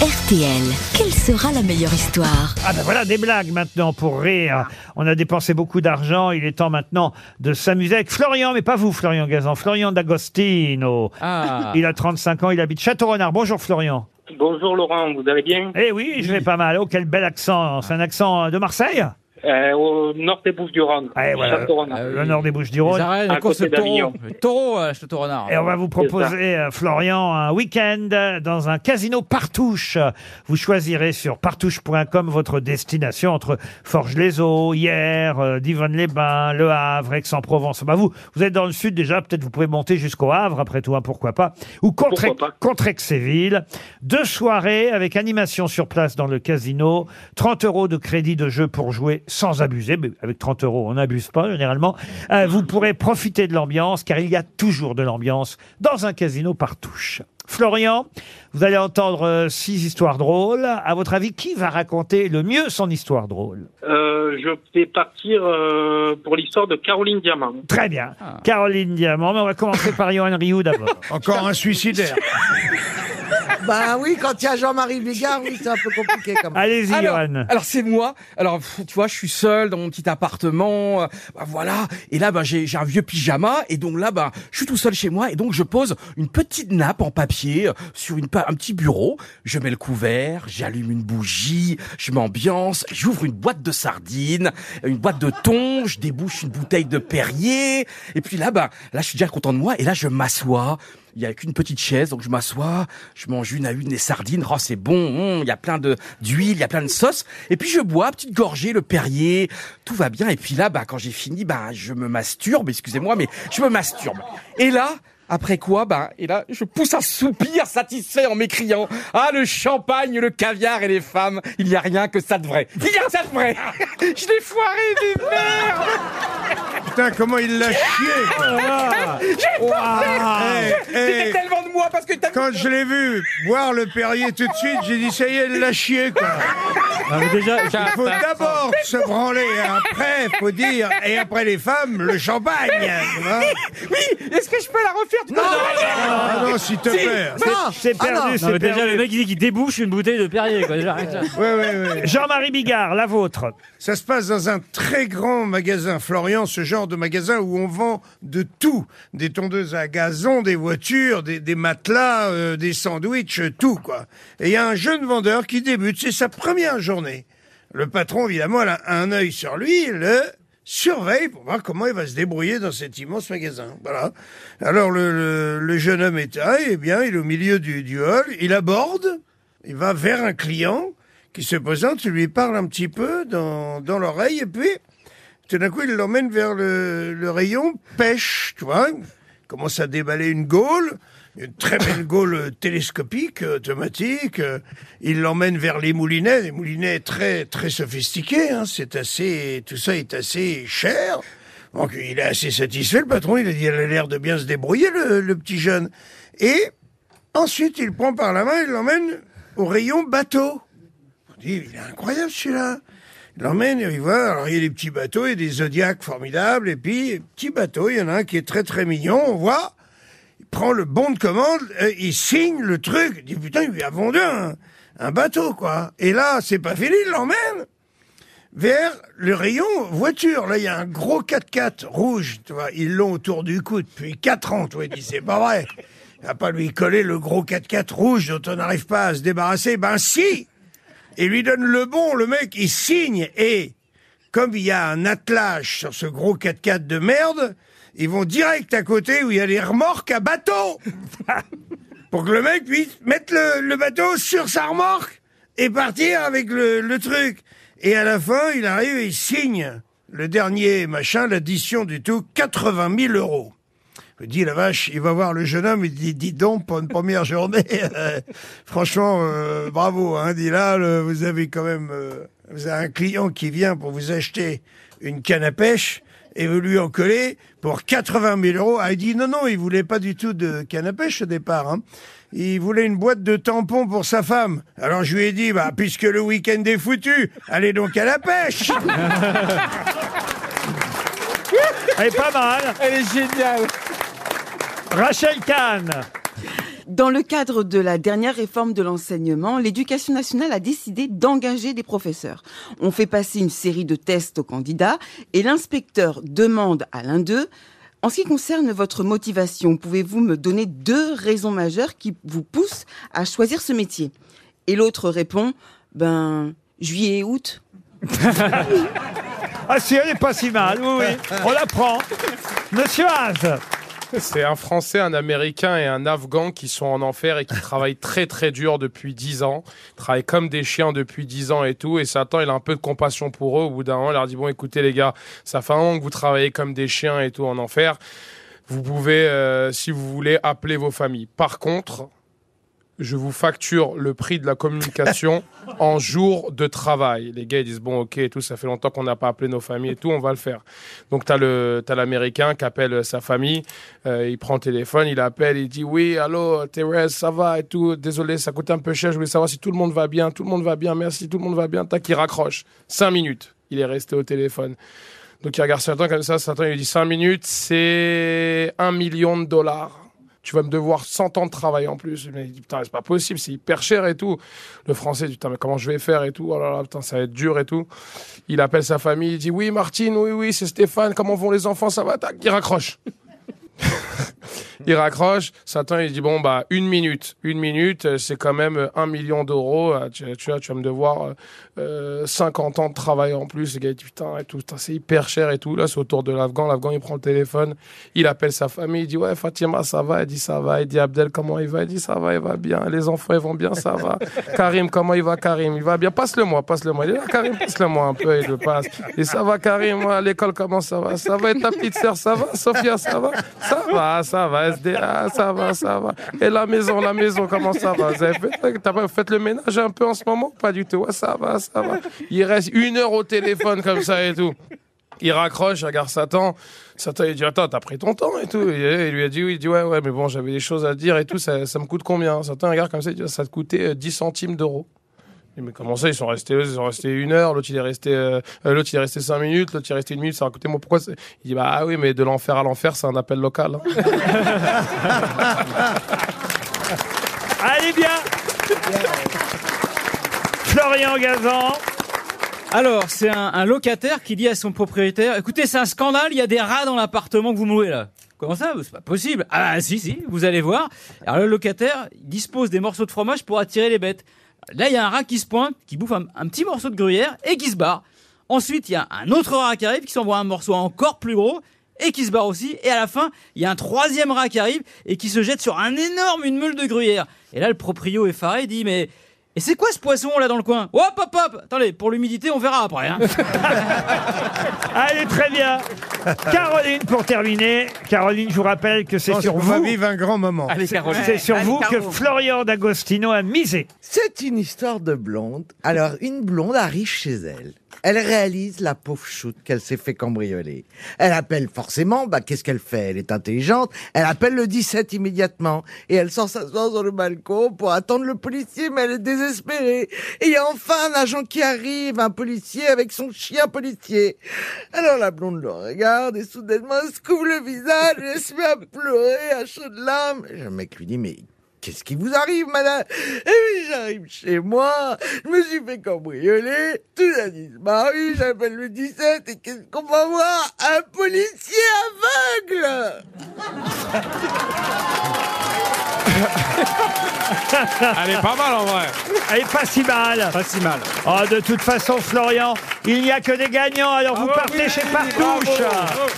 RTL, quelle sera la meilleure histoire? Ah ben voilà des blagues maintenant pour rire. On a dépensé beaucoup d'argent, il est temps maintenant de s'amuser avec Florian, mais pas vous Florian Gazan, Florian D'Agostino. Ah. Il a 35 ans, il habite Château-Renard. Bonjour Florian. Bonjour Laurent, vous allez bien? Eh oui, je vais pas mal. Oh quel bel accent, c'est un accent de Marseille? Euh, Au nord des Bouches-du-Rhône, Eh, voilà. Château-Renard. Le nord des Bouches-du-Rhône. Les À la course de côté taureau. d'Avignon. Le Taureau, euh. Et on va vous proposer, euh, Florian, un week-end dans un casino Partouche. Vous choisirez sur partouche.com votre destination entre Forges-les-Eaux, Hier, euh, Divonne-les-Bains, Le Havre, Aix-en-Provence. Bah vous, vous êtes dans le sud déjà, peut-être vous pouvez monter jusqu'au Havre, après tout, hein, pourquoi pas. Ou contre, Pourquoi pas. contre Aix-et-Ville. Deux soirées avec animation sur place dans le casino. 30 euros de crédit de jeu pour jouer sans abuser. Mais avec 30 euros, on n'abuse pas généralement. Euh, vous pourrez profiter de l'ambiance, car il y a toujours de l'ambiance dans un casino par touche. Florian, vous allez entendre euh, six histoires drôles. À votre avis, qui va raconter le mieux son histoire drôle? Euh, je vais partir euh, pour l'histoire de Caroline Diamant. Très bien. Caroline Diamant, mais on va commencer par Johan Rioux d'abord. Encore un suicidaire. Bah oui, quand il y a Jean-Marie Bigard, oui, c'est un peu compliqué quand même. Allez-y, Alors, Johan. alors c'est moi. Alors pff, tu vois, je suis seul dans mon petit appartement. euh, bah, voilà. Et là, bah, j'ai j'ai un vieux pyjama. Et donc là, bah, je suis tout seul chez moi. Et donc je pose une petite nappe en papier euh, sur une pa- un petit bureau. Je mets le couvert, j'allume une bougie, je m'ambiance, j'ouvre une boîte de sardines, une boîte de thon, je débouche une bouteille de Perrier. Et puis là, bah, là, je suis déjà content de moi. Et là, je m'assois. Il y a qu'une petite chaise, donc je m'assois, je mange une à une les sardines. Oh, c'est bon, il y a plein de d'huile, il y a plein de sauce. Et puis je bois, petite gorgée, le Perrier, tout va bien. Et puis là, bah, quand j'ai fini, bah, je me masturbe, excusez-moi, mais je me masturbe. Et là, après quoi, bah, et là, je pousse un soupir satisfait en m'écriant Ah, le champagne, le caviar et les femmes, il n'y a rien que ça de vrai. Il y a que ça de vrai. je l'ai foiré, des merdes. Putain, comment il l'a chié quoi. Eh, J'étais eh, tellement parce que t'as Quand je l'ai vu boire le Perrier tout de suite, j'ai dit ça y est, il l'a chié quoi. déjà, Il faut d'abord se branler, après faut dire, et après les femmes, le champagne. tu vois. Oui, est-ce que je peux la refaire Non, Ah non, s'il te plaît. Non, C'est ah non. perdu, c'est perdu. mec il dit qu'il débouche une bouteille de Perrier, quoi. Déjà, arrête ça. Ouais, ouais, ouais. Jean-Marie Bigard, la vôtre. Ça se passe dans un très grand magasin, Florian, ce genre de magasin où on vend de tout. Des tondeuses à gazon, des voitures, des, des matelas, euh, des sandwichs, euh, tout quoi. Et il y a un jeune vendeur qui débute, c'est sa première journée. Le patron, évidemment, a un œil sur lui, le surveille pour voir comment il va se débrouiller dans cet immense magasin. Voilà. Alors le, le- jeune homme est là, et bien, il est au milieu du, du hall, il aborde, il va vers un client qui se présente, il lui parle un petit peu dans, dans l'oreille, et puis tout d'un coup, il l'emmène vers le, le rayon pêche, tu vois. Commence à déballer une gaule, une très belle gaule télescopique, euh, automatique. Euh, Il l'emmène vers les moulinets, des moulinets très très sophistiqués. Hein. C'est assez, tout ça est assez cher. Donc il est assez satisfait, le patron. Il a dit, il a l'air de bien se débrouiller, le, petit jeune. Et ensuite, il prend par la main, il l'emmène au rayon bateau. On dit, il est incroyable celui-là. Il l'emmène, il voit, alors il y a des petits bateaux, a des zodiacs formidables, et puis, petit bateau, il y en a un qui est très très mignon, on voit, prend le bon de commande, euh, il signe le truc, il dit, putain, il lui a vendu un, un bateau, quoi. Et là, c'est pas fini, il l'emmène vers le rayon voiture. Là, il y a un gros 4x4 rouge, tu vois, ils l'ont autour du cou depuis 4 ans, tu vois, il dit, c'est pas vrai. Il va pas lui coller le gros 4x4 rouge dont on n'arrive pas à se débarrasser. Ben si et lui donne le bon, le mec, il signe, et comme il y a un attelage sur ce gros 4x4 de merde, ils vont direct à côté où il y a les remorques à bateau pour que le mec puisse mettre le, le bateau sur sa remorque et partir avec le, le truc. Et à la fin, il arrive et il signe le dernier machin, l'addition du tout, 80 000 euros. Je dis la vache, il va voir le jeune homme, il dit, dis donc, pour une première journée, euh, franchement, euh, bravo, hein, dit là, le- vous avez quand même, euh, vous avez un client qui vient pour vous acheter une canne à pêche, et vous lui en collez pour 80 000 euros. Ah, il dit non, non, il voulait pas du tout de canne à pêche au départ, hein. Il voulait une boîte de tampons pour sa femme. Alors je lui ai dit, bah, puisque le week-end est foutu, allez donc à la pêche. Elle est pas mal. Elle est géniale. Rachel Kahn. Dans le cadre de la dernière réforme de l'enseignement, l'éducation nationale a décidé d'engager des professeurs. On fait passer une série de tests aux candidats et l'inspecteur demande à l'un d'eux en ce qui concerne votre motivation, pouvez-vous me donner deux raisons majeures qui vous poussent à choisir ce métier? Et l'autre répond, ben, juillet et août. Ah si, elle est pas si mal, oui, oui. On la prend. Monsieur Haas. C'est un Français, un Américain et un Afghan qui sont en enfer et qui travaillent très très dur depuis 10 ans. Travaillent comme des chiens depuis 10 ans et tout. Et Satan, il a un peu de compassion pour eux. Au bout d'un moment, il leur dit, bon, écoutez les gars, ça fait un an que vous travaillez comme des chiens et tout en enfer. Vous pouvez, euh, si vous voulez, appeler vos familles. Par contre, je vous facture le prix de la communication en jours de travail. Les gars ils disent bon ok et tout, ça fait longtemps qu'on n'a pas appelé nos familles et tout, on va le faire. Donc t'as le t'as l'américain qui appelle sa famille, euh, il prend le téléphone, il appelle, il dit oui allô Thérèse ça va et tout, désolé ça coûte un peu cher, je voulais savoir si tout le monde va bien, tout le monde va bien, merci tout le monde va bien, tac il raccroche, cinq minutes, il est resté au téléphone. Donc il regarde Satan comme ça, Satan il lui dit 5 minutes, c'est un million de dollars. Tu vas me devoir 100 ans de travail en plus. Mais il dit, putain, c'est pas possible, c'est hyper cher et tout. Le français dit, putain, mais comment je vais faire et tout. Oh là là, putain, ça va être dur et tout. Il appelle sa famille, il dit, oui, Martine, oui, oui, c'est Stéphane, comment vont les enfants, ça va, tac, il raccroche. il raccroche, Satan il dit bon bah une minute, une minute, euh, c'est quand même euh, un million d'euros. euh, Tu, tu vois, tu vas me devoir euh, euh, 50 ans de travail en plus. Le gars. Dit putain et tout, c'est hyper cher et tout. Là c'est autour de l'Afghan, l'Afghan il prend le téléphone, il appelle sa famille, il dit ouais Fatima ça va, elle dit ça va, il dit Abdel comment il va, il dit ça va, il va bien, les enfants ils vont bien, ça va. Karim comment il va? Karim, il va bien, passe-le moi, passe-le moi. Il dit ah, Karim passe-le moi un peu, il le passe. Et ça va Karim, l'école comment ça va, ça va et ta petite sœur ça va, Sophia ça va, ça va, ça va, SDA ça va, ça va. Et la maison, la maison comment ça va? Vous fait, t'as pas fait le ménage un peu en ce moment? Pas du tout, ça va, ça va. Il reste une heure au téléphone comme ça et tout. Il raccroche, regarde Satan. Satan, il dit, attends, t'as pris ton temps et tout. Il lui a dit, oui, il dit, ouais, ouais, mais bon, j'avais des choses à dire et tout, ça, me coûte combien? Satan, regarde comme ça, il dit, ça te coûtait euh, 10 centimes d'euros. Il dit, mais comment ça, ils sont restés, ils sont restés une heure, l'autre il est resté, euh, l'autre il est resté cinq minutes, l'autre il est resté une minute, ça a coûté moi, pourquoi Il dit, bah ah oui, mais de l'enfer à l'enfer, c'est un appel local. hein. Allez bien Florian Gazan. Alors, c'est un, un locataire qui dit à son propriétaire Écoutez, c'est un scandale, il y a des rats dans l'appartement que vous louez là. Comment ça C'est pas possible? Ah, bah, si, si, vous allez voir. Alors, le locataire il dispose des morceaux de fromage pour attirer les bêtes. Là, il y a un rat qui se pointe, qui bouffe un, petit morceau de gruyère et qui se barre. Ensuite, il y a un autre rat qui arrive, qui s'envoie un morceau encore plus gros et qui se barre aussi. Et à la fin, il y a un troisième rat qui arrive et qui se jette sur un énorme, une meule de gruyère. Et là, le proprio effaré dit Mais. Et c'est quoi ce poisson là dans le coin? Hop hop hop Attendez, pour l'humidité, on verra après. Hein. Allez, très bien. Caroline, pour terminer. Caroline, je vous rappelle que c'est sur vous. vivre un grand moment. Allez, Caroline. C'est sur Allez, vous que Caro. Florian D'Agostino a misé. C'est une histoire de blonde. Alors, une blonde arrive chez elle. Elle réalise la pauvre choute qu'elle s'est fait cambrioler. Elle appelle forcément, bah, qu'est-ce qu'elle fait? Elle est intelligente. Elle appelle le 17 immédiatement. Et elle sort s'asseoir sur le balcon pour attendre le policier, mais elle est désespérée. Et il y a enfin un agent qui arrive, un policier avec son chien policier. Alors la blonde le regarde et soudainement elle se couvre le visage et elle se met à pleurer à chaudes larmes. Et le mec lui dit, mais Qu'est-ce qui vous arrive, madame? Eh oui, j'arrive chez moi, je me suis fait cambrioler, tout a disparu, j'appelle le 17 et qu'est-ce qu'on va voir? Un policier aveugle Elle est pas mal en vrai. Elle est pas si mal. Pas si mal. Oh, de toute façon, Florian, il n'y a que des gagnants, alors vous Ah partez chez Partouche. Bravo.